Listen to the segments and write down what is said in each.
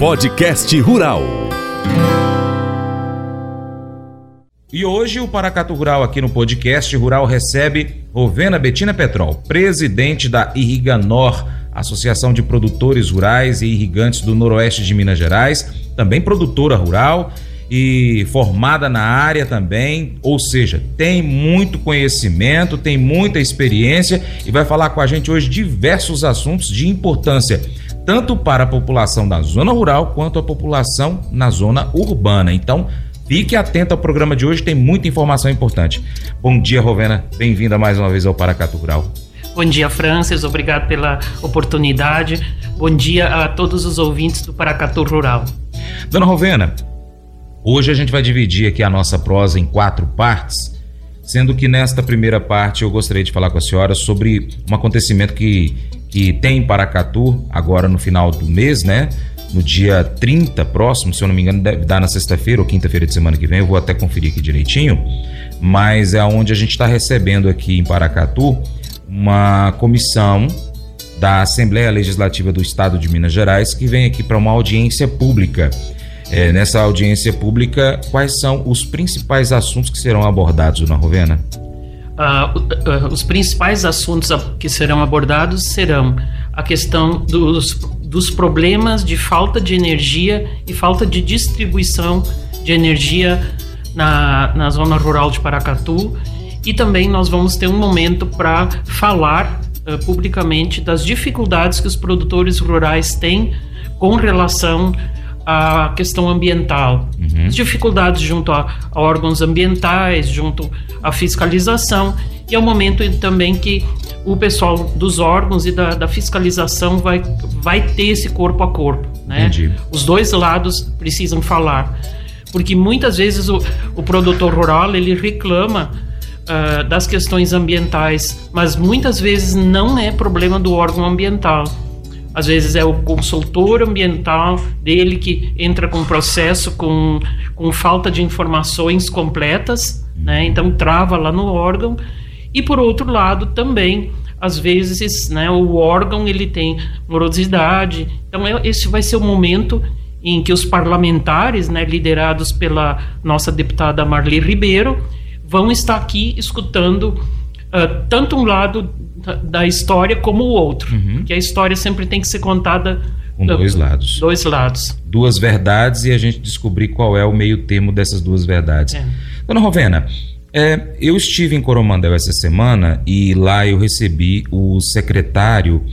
Podcast Rural. E hoje o Paracatu Rural aqui no podcast Rural recebe Rovena Betina Petrol, presidente da Irriganor, Associação de Produtores Rurais e Irrigantes do Noroeste de Minas Gerais, também produtora rural e formada na área também, ou seja, tem muito conhecimento, tem muita experiência e vai falar com a gente hoje diversos assuntos de importância, tanto para a população da zona rural quanto a população na zona urbana. Então, Fique atento ao programa de hoje, tem muita informação importante. Bom dia, Rovena. Bem-vinda mais uma vez ao Paracatu Rural. Bom dia, Francis. Obrigado pela oportunidade. Bom dia a todos os ouvintes do Paracatu Rural. Dona Rovena, hoje a gente vai dividir aqui a nossa prosa em quatro partes, sendo que nesta primeira parte eu gostaria de falar com a senhora sobre um acontecimento que, que tem em Paracatu agora no final do mês, né? no dia 30 próximo, se eu não me engano, deve dar na sexta-feira ou quinta-feira de semana que vem, eu vou até conferir aqui direitinho, mas é onde a gente está recebendo aqui em Paracatu uma comissão da Assembleia Legislativa do Estado de Minas Gerais que vem aqui para uma audiência pública. É, nessa audiência pública, quais são os principais assuntos que serão abordados, Dona Rovena? Uh, uh, os principais assuntos que serão abordados serão a questão dos dos problemas de falta de energia e falta de distribuição de energia na, na zona rural de Paracatu. E também nós vamos ter um momento para falar uh, publicamente das dificuldades que os produtores rurais têm com relação à questão ambiental. Uhum. As dificuldades junto a, a órgãos ambientais, junto à fiscalização. E é o momento também que o pessoal dos órgãos e da, da, fiscalização vai, vai ter esse corpo a corpo. Né? Entendi. Os dois lados precisam falar. Porque muitas vezes o, o produtor rural ele reclama uh, das questões ambientais, mas muitas vezes não é problema do órgão ambiental. Às vezes é o consultor ambiental dele que entra com processo com, com falta de informações completas, né? então trava lá no órgão e por outro lado, também, às vezes, né, o órgão ele tem morosidade. Então, é, esse vai ser o momento em que os parlamentares, né, liderados pela nossa deputada Marli Ribeiro, vão estar aqui escutando uh, tanto um lado da, história como o outro. Uhum. Que a história sempre tem que ser contada com dois lados. Dois lados. Duas verdades e a gente descobrir qual é o meio termo dessas duas verdades. É. Dona Rovena, é, eu estive em Coromandel essa semana e lá eu recebi o secretário,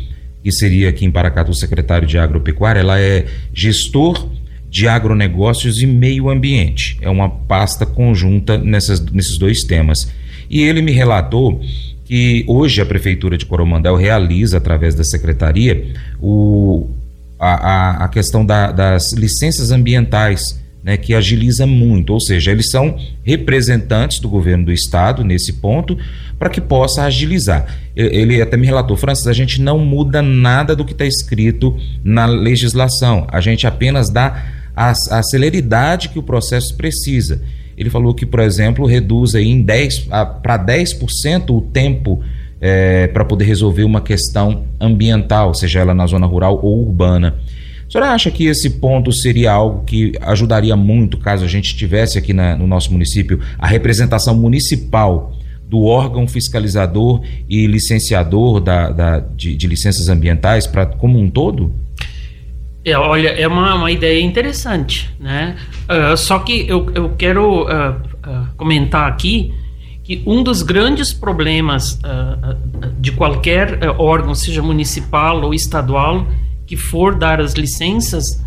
que seria aqui em Paracatu o secretário de agropecuária, ela é gestor de agronegócios e meio ambiente. É uma pasta conjunta nessas, nesses dois temas. E ele me relatou que hoje a Prefeitura de Coromandel realiza, através da secretaria, o, a, a, a questão da, das licenças ambientais né, que agiliza muito, ou seja, eles são representantes do governo do estado nesse ponto para que possa agilizar. Ele até me relatou, Francis, a gente não muda nada do que está escrito na legislação, a gente apenas dá a, a celeridade que o processo precisa. Ele falou que, por exemplo, reduz aí em 10 para 10% o tempo é, para poder resolver uma questão ambiental, seja ela na zona rural ou urbana. A senhora acha que esse ponto seria algo que ajudaria muito caso a gente tivesse aqui na, no nosso município a representação municipal do órgão fiscalizador e licenciador da, da de, de, licenças ambientais para como um todo? É, olha, é uma, uma ideia interessante, né? Uh, só que eu, eu quero uh, uh, comentar aqui que um dos grandes problemas de qualquer órgão, seja municipal ou estadual, que for dar as licenças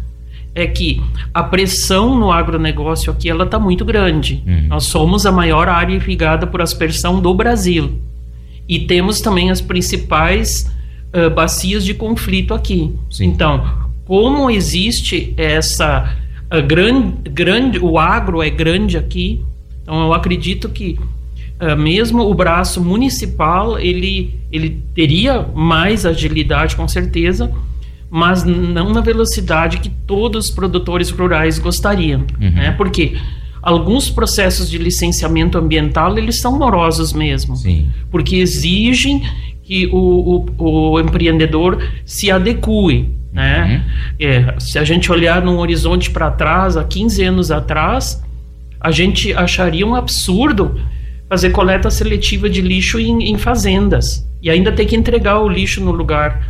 é que a pressão no agronegócio aqui ela está muito grande. Uhum. Nós somos a maior área irrigada por aspersão do Brasil e temos também as principais uh, bacias de conflito aqui. Sim. Então, como existe essa grande, grande, o agro é grande aqui, então eu acredito que uh, mesmo o braço municipal ele ele teria mais agilidade com certeza mas não na velocidade que todos os produtores rurais gostariam, uhum. né? Porque alguns processos de licenciamento ambiental eles são morosos mesmo, Sim. porque exigem que o, o, o empreendedor se adeque Né? Uhum. É, se a gente olhar num horizonte para trás, há 15 anos atrás, a gente acharia um absurdo fazer coleta seletiva de lixo em, em fazendas e ainda ter que entregar o lixo no lugar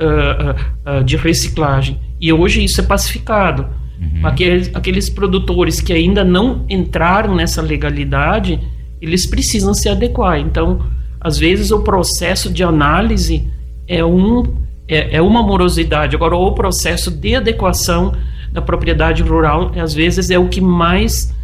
uh, uh, de reciclagem. E hoje isso é pacificado. Uhum. Aqueles, aqueles produtores que ainda não entraram nessa legalidade, eles precisam se adequar. Então, às vezes, o processo de análise é, um, é, é uma morosidade. Agora, o processo de adequação da propriedade rural, às vezes, é o que mais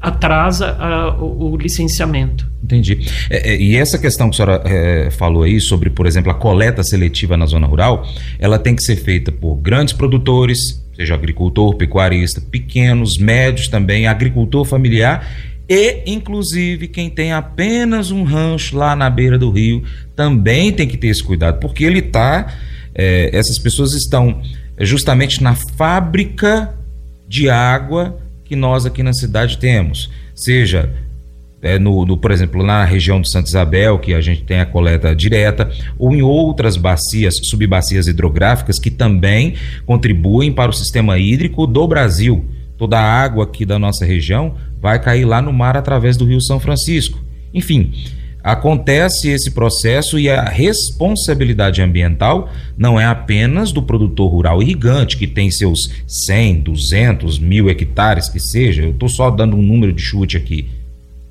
atrasa o, o, licenciamento. Entendi. É, é, e essa questão que a senhora é, falou aí sobre, por exemplo, a coleta seletiva na zona rural, ela tem que ser feita por grandes produtores, seja agricultor, pecuarista, pequenos, médios também, agricultor familiar e, inclusive, quem tem apenas um rancho lá na beira do rio também tem que ter esse cuidado, porque ele está. É, essas pessoas estão justamente na fábrica de água que nós aqui na cidade temos, seja é, no, no, por exemplo, na região do Santa Isabel, que a gente tem a coleta direta, ou em outras bacias, subbacias hidrográficas, que também contribuem para o sistema hídrico do Brasil. Toda a água aqui da nossa região vai cair lá no mar através do Rio São Francisco. Enfim, acontece esse processo e a responsabilidade ambiental não é apenas do produtor rural irrigante, que tem seus 100, 200, mil hectares, que seja, eu estou só dando um número de chute aqui.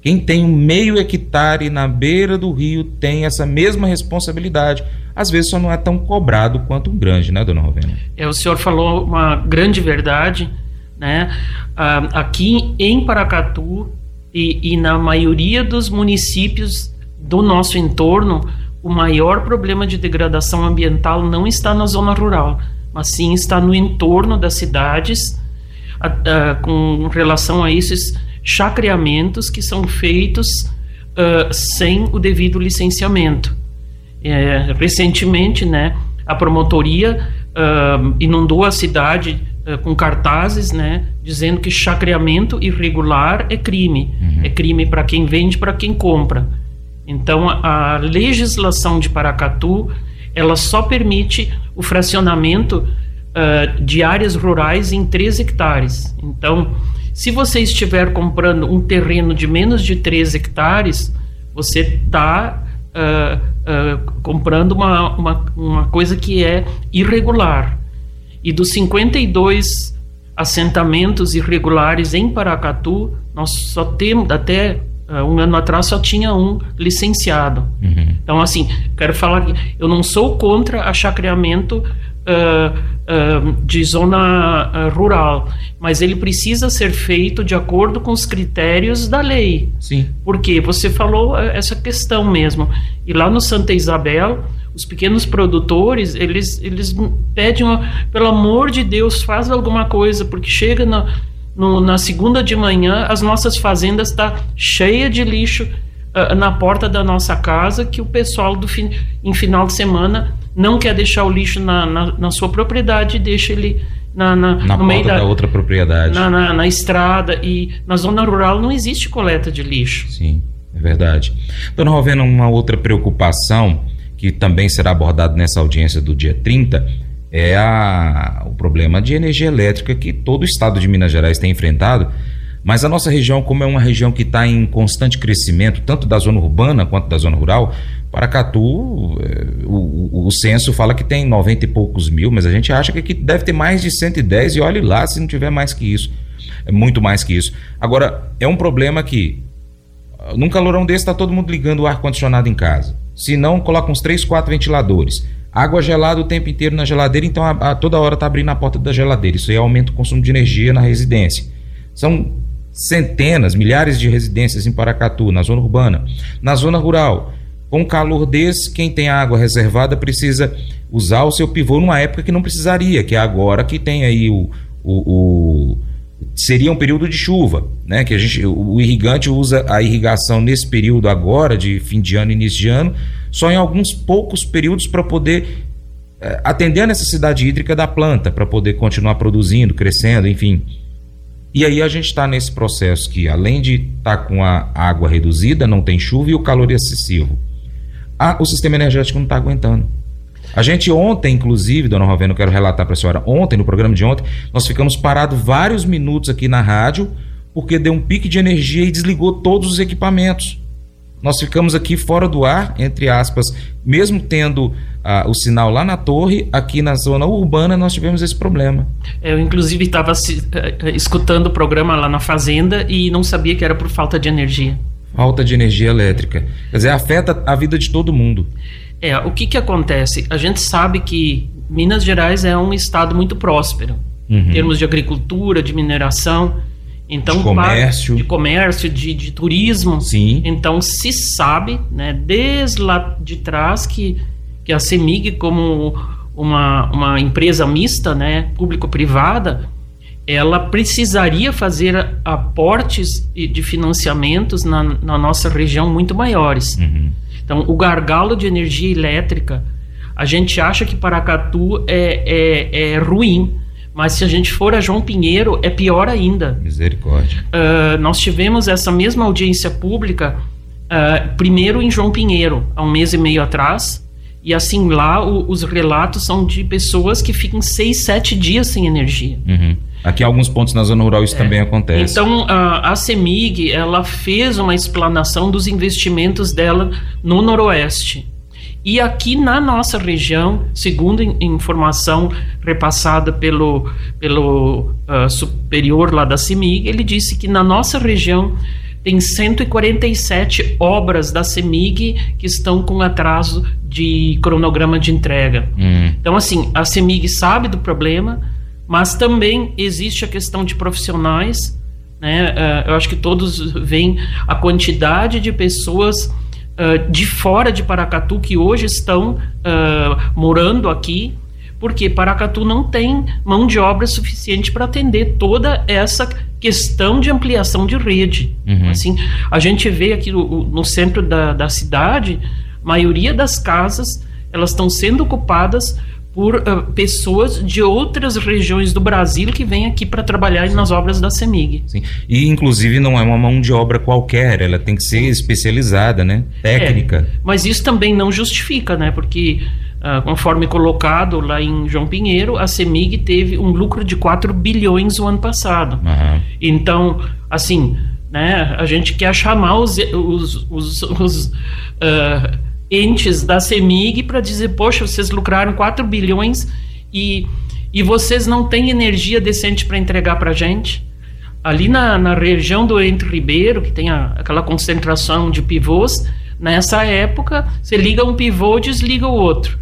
Quem tem um meio hectare na beira do rio tem essa mesma responsabilidade. Às vezes só não é tão cobrado quanto um grande, né, dona Rovena? É, o senhor falou uma grande verdade, né? Ah, aqui em Paracatu e, e na maioria dos municípios do nosso entorno, o maior problema de degradação ambiental não está na zona rural, mas sim está no entorno das cidades, a, a, com relação a esses chacreamentos que são feitos uh, sem o devido licenciamento. É, recentemente, né, a promotoria uh, inundou a cidade uh, com cartazes, né, dizendo que chacreamento irregular é crime, uhum. é crime para quem vende, para quem compra. Então, a legislação de Paracatu, ela só permite o fracionamento uh, de áreas rurais em 3 hectares. Então, se você estiver comprando um terreno de menos de 3 hectares, você está uh, uh, comprando uma, uma, uma coisa que é irregular. E dos 52 assentamentos irregulares em Paracatu, nós só temos, até um ano atrás só tinha um licenciado. Uhum. Então, assim, quero falar que eu não sou contra achacreamento uh, uh, de zona rural, mas ele precisa ser feito de acordo com os critérios da lei. Sim. Porque você falou essa questão mesmo. E lá no Santa Isabel, os pequenos produtores, eles, eles pedem, pelo amor de Deus, faz alguma coisa, porque chega na no, na segunda de manhã, as nossas fazendas estão tá cheia de lixo uh, na porta da nossa casa, que o pessoal do fin em final de semana não quer deixar o lixo na, na, na sua propriedade, deixa ele na, na, na no meio da, da, outra propriedade. Na, na, na, estrada e na zona rural não existe coleta de lixo. Sim, é verdade. Dona Rovena, uma outra preocupação que também será abordada nessa audiência do dia 30 é a, o problema de energia elétrica que todo o estado de Minas Gerais tem enfrentado. Mas a nossa região, como é uma região que está em constante crescimento, tanto da zona urbana quanto da zona rural, Paracatu, é, o, o, o censo fala que tem 90 e poucos mil, mas a gente acha que aqui deve ter mais de 110 e olhe lá se não tiver mais que isso. É muito mais que isso. Agora, é um problema que num calorão desse está todo mundo ligando o ar-condicionado em casa. Se não, coloca uns 3, 4 ventiladores. Água gelada o tempo inteiro na geladeira, então a, a toda hora está abrindo a porta da geladeira. Isso aí aumenta o consumo de energia na residência. São centenas, milhares de residências em Paracatu, na zona urbana. Na zona rural, com calor desse, quem tem água reservada precisa usar o seu pivô numa época que não precisaria, que é agora que tem aí o, o, o seria um período de chuva, né? Que a gente, o irrigante usa a irrigação nesse período agora de fim de ano, início de ano, só em alguns poucos períodos para poder é, atender a necessidade hídrica da planta, para poder continuar produzindo, crescendo, enfim. E aí a gente está nesse processo que, além de estar tá com a água reduzida, não tem chuva e o calor excessivo. Ah, o sistema energético não está aguentando. A gente ontem, inclusive, dona Rovena, eu quero relatar para a senhora, ontem, no programa de ontem, nós ficamos parados vários minutos aqui na rádio, porque deu um pique de energia e desligou todos os equipamentos. Nós ficamos aqui fora do ar, entre aspas, mesmo tendo ah, o sinal lá na torre, aqui na zona urbana nós tivemos esse problema. Eu, inclusive, estava uh, escutando o programa lá na fazenda e não sabia que era por falta de energia. Falta de energia elétrica. Quer dizer, afeta a vida de todo mundo. É, o que que acontece? A gente sabe que Minas Gerais é um estado muito próspero uhum. em termos de agricultura, de mineração, então de comércio, de comércio, de, de turismo. Sim. Então se sabe, né, desde lá de trás que que a Semig como uma, uma empresa mista, né, público-privada, ela precisaria fazer aportes de financiamentos na, na nossa região muito maiores. Uhum. Então, o gargalo de energia elétrica, a gente acha que Paracatu é, é, é ruim, mas se a gente for a João Pinheiro, é pior ainda. Misericórdia. Uh, nós tivemos essa mesma audiência pública, uh, primeiro em João Pinheiro, há um mês e meio atrás, e assim, lá o, os relatos são de pessoas que ficam seis, sete dias sem energia. Uhum. Aqui em alguns pontos na zona rural isso é. também acontece. Então a, a CEMIG ela fez uma explanação dos investimentos dela no Noroeste. E aqui na nossa região, segundo informação repassada pelo, pelo uh, superior lá da CEMIG, ele disse que na nossa região tem 147 obras da CEMIG que estão com atraso de cronograma de entrega. Hum. Então, assim, a CEMIG sabe do problema, mas também existe a questão de profissionais. Né? Uh, eu acho que todos veem a quantidade de pessoas uh, de fora de Paracatu que hoje estão uh, morando aqui, porque Paracatu não tem mão de obra suficiente para atender toda essa questão de ampliação de rede. Uhum. Assim, a gente vê aqui no, no centro da, da cidade, maioria das casas elas estão sendo ocupadas por uh, pessoas de outras regiões do Brasil que vêm aqui para trabalhar Sim. nas obras da CEMIG. Sim. E inclusive não é uma mão de obra qualquer, ela tem que ser especializada, né? Técnica. É, mas isso também não justifica, né? Porque uh, conforme colocado lá em João Pinheiro, a CEMIG teve um lucro de 4 bilhões o ano passado. Uhum. Então, assim, né? A gente quer chamar os, os, os, os uh, entes da CEMIG para dizer, poxa, vocês lucraram 4 bilhões e, e vocês não têm energia decente para entregar para a gente? Ali na, na região do Entre Ribeiro, que tem a, aquela concentração de pivôs, nessa época, você liga um pivô, desliga o outro.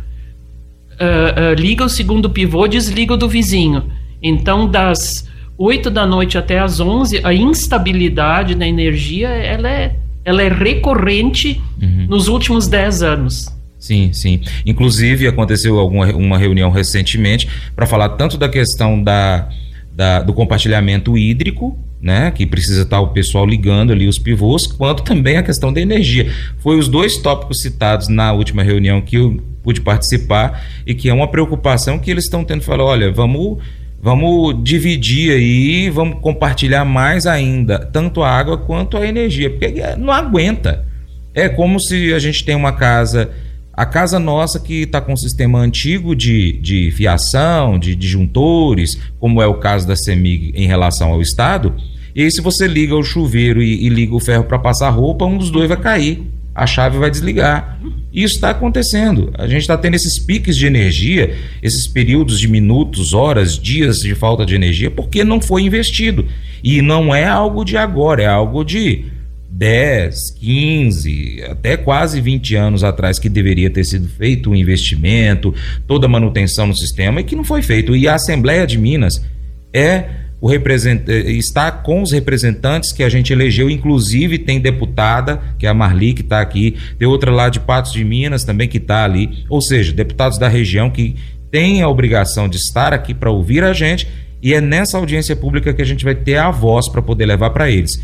Uh, uh, liga o segundo pivô, desliga o do vizinho. Então, das 8 da noite até as 11, a instabilidade da energia, ela é ela é recorrente uhum. nos últimos 10 anos. Sim, sim. Inclusive, aconteceu alguma uma reunião recentemente para falar tanto da questão da, da, do compartilhamento hídrico, né, que precisa estar o pessoal ligando ali os pivôs, quanto também a questão da energia. Foi os dois tópicos citados na última reunião que eu pude participar e que é uma preocupação que eles estão tendo. Falar, olha, vamos Vamos dividir aí, vamos compartilhar mais ainda, tanto a água quanto a energia, porque não aguenta. É como se a gente tem uma casa, a casa nossa que está com um sistema antigo de, de fiação, de disjuntores, como é o caso da CEMIG em relação ao Estado, e aí se você liga o chuveiro e, e liga o ferro para passar roupa, um dos dois vai cair a chave vai desligar. Isso está acontecendo. A gente está tendo esses piques de energia, esses períodos de minutos, horas, dias de falta de energia, porque não foi investido. E não é algo de agora, é algo de 10, 15, até quase 20 anos atrás que deveria ter sido feito o um investimento, toda a manutenção no sistema e que não foi feito. E a Assembleia de Minas é o represent... Eh, está com os representantes que a gente elegeu, inclusive tem deputada, que é a Marli, que está aqui, tem outra lá de Patos de Minas também que está ali, ou seja, deputados da região que têm a obrigação de estar aqui para ouvir a gente, e é nessa audiência pública que a gente vai ter a voz para poder levar para eles.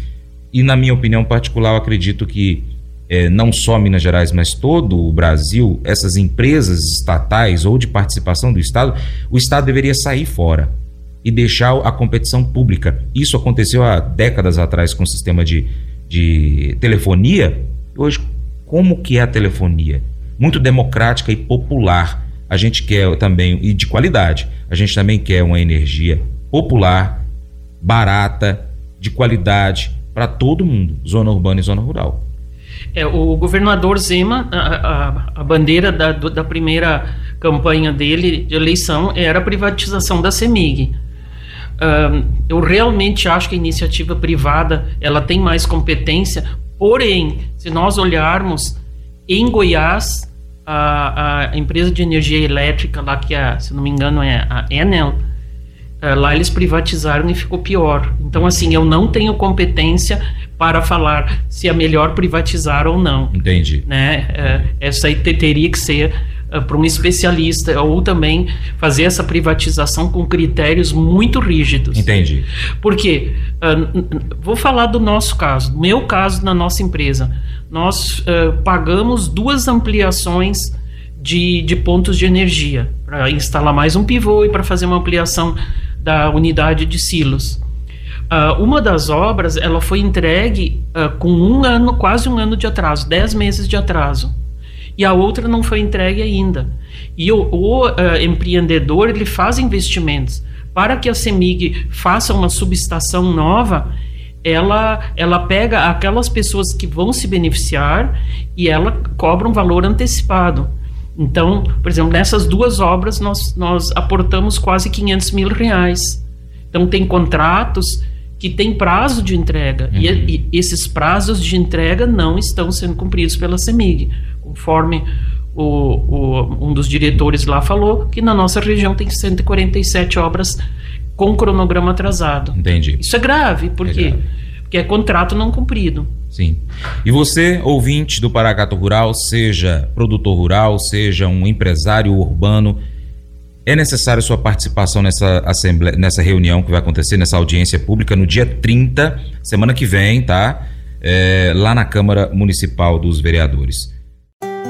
E na minha opinião particular, eu acredito que é, não só Minas Gerais, mas todo o Brasil, essas empresas estatais ou de participação do Estado, o Estado deveria sair fora e deixar a competição pública. Isso aconteceu há décadas atrás com o sistema de, de telefonia. Hoje, como que é a telefonia? Muito democrática e popular. a gente quer também, e de qualidade, a gente também quer uma energia popular, barata, de qualidade, para todo mundo, zona urbana e zona rural. É, o governador Zema, a, a, a bandeira da, da, primeira campanha dele de eleição era a privatização da CEMIG. Eu realmente acho que a iniciativa privada ela tem mais competência, porém, se nós olharmos em Goiás, a, a empresa de energia elétrica lá que, é, se não me engano, é a Enel, uh, lá eles privatizaram e ficou pior. Então, assim, eu não tenho competência para falar se é melhor privatizar ou não. Entendi. Né? Uh, essa aí teria que ser uh, para um especialista ou também fazer essa privatização com critérios muito rígidos. Entendi. Porque uh, vou falar do nosso caso, meu caso na nossa empresa. Nós uh, pagamos duas ampliações de, de pontos de energia para instalar mais um pivô e para fazer uma ampliação da unidade de silos. Uh, uma das obras ela foi entregue uh, com um ano, quase um ano de atraso, dez meses de atraso e a outra não foi entregue ainda. E o, o uh, empreendedor ele faz investimentos para que a Semig faça uma subestação nova. Ela, ela pega aquelas pessoas que vão se beneficiar e ela cobra um valor antecipado. Então, por exemplo, nessas duas obras nós, nós aportamos quase 500 mil reais. Então, tem contratos que têm prazo de entrega uhum. e, e, esses prazos de entrega não estão sendo cumpridos pela CEMIG conforme o, o, um dos diretores lá falou, que na nossa região tem 147 obras com cronograma atrasado. Entendi. Isso é grave, por é quê? Grave. Porque é contrato não cumprido. Sim. E você, ouvinte do Paracato Rural, seja produtor rural, seja um empresário urbano, é necessário sua participação nessa, assembleia, nessa reunião que vai acontecer, nessa audiência pública, no dia 30, semana que vem, tá? É, lá na Câmara Municipal dos Vereadores.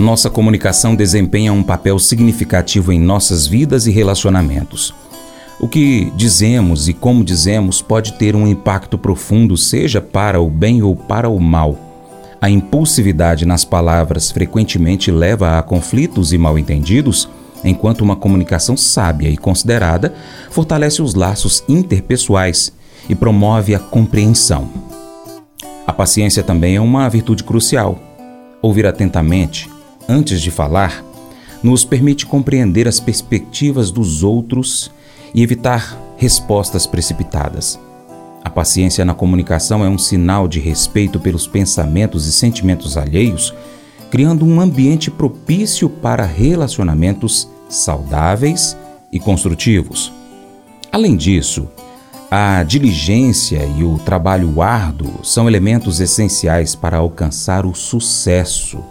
Nossa comunicação desempenha um papel significativo em nossas vidas e relacionamentos. O que dizemos e como dizemos pode ter um impacto profundo, seja para o bem ou para o mal. A impulsividade nas palavras frequentemente leva a conflitos e mal-entendidos, enquanto uma comunicação sábia e considerada fortalece os laços interpessoais e promove a compreensão. A paciência também é uma virtude crucial. Ouvir atentamente, antes de falar, nos permite compreender as perspectivas dos outros e evitar respostas precipitadas. A paciência na comunicação é um sinal de respeito pelos pensamentos e sentimentos alheios, criando um ambiente propício para relacionamentos saudáveis e construtivos. Além disso, a diligência e o trabalho árduo são elementos essenciais para alcançar o sucesso.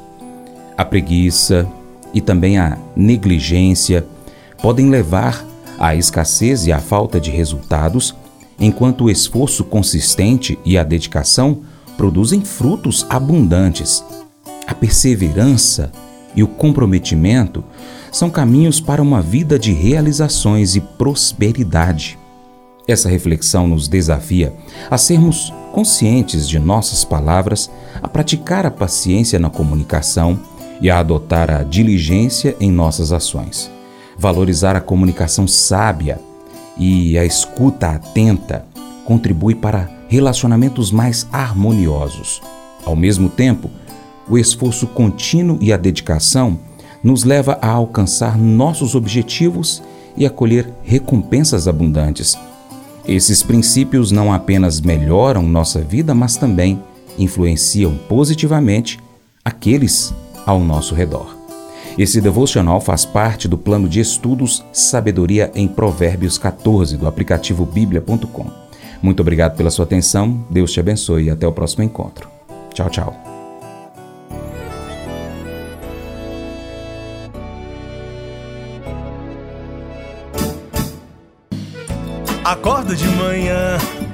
A preguiça e também a negligência podem levar à escassez e à falta de resultados, enquanto o esforço consistente e a dedicação produzem frutos abundantes. A perseverança e o comprometimento são caminhos para uma vida de realizações e prosperidade. Essa reflexão nos desafia a sermos conscientes de nossas palavras, a praticar a paciência na comunicação e a adotar a diligência em nossas ações. Valorizar a comunicação sábia e a escuta atenta contribui para relacionamentos mais harmoniosos. Ao mesmo tempo, o esforço contínuo e a dedicação nos leva a alcançar nossos objetivos e a colher recompensas abundantes. Esses princípios não apenas melhoram nossa vida, mas também influenciam positivamente aqueles ao nosso redor. Esse devocional faz parte do plano de estudos Sabedoria em Provérbios 14 do aplicativo bíblia.com. Muito obrigado pela sua atenção, Deus te abençoe e até o próximo encontro. Tchau, tchau. Acordo de manhã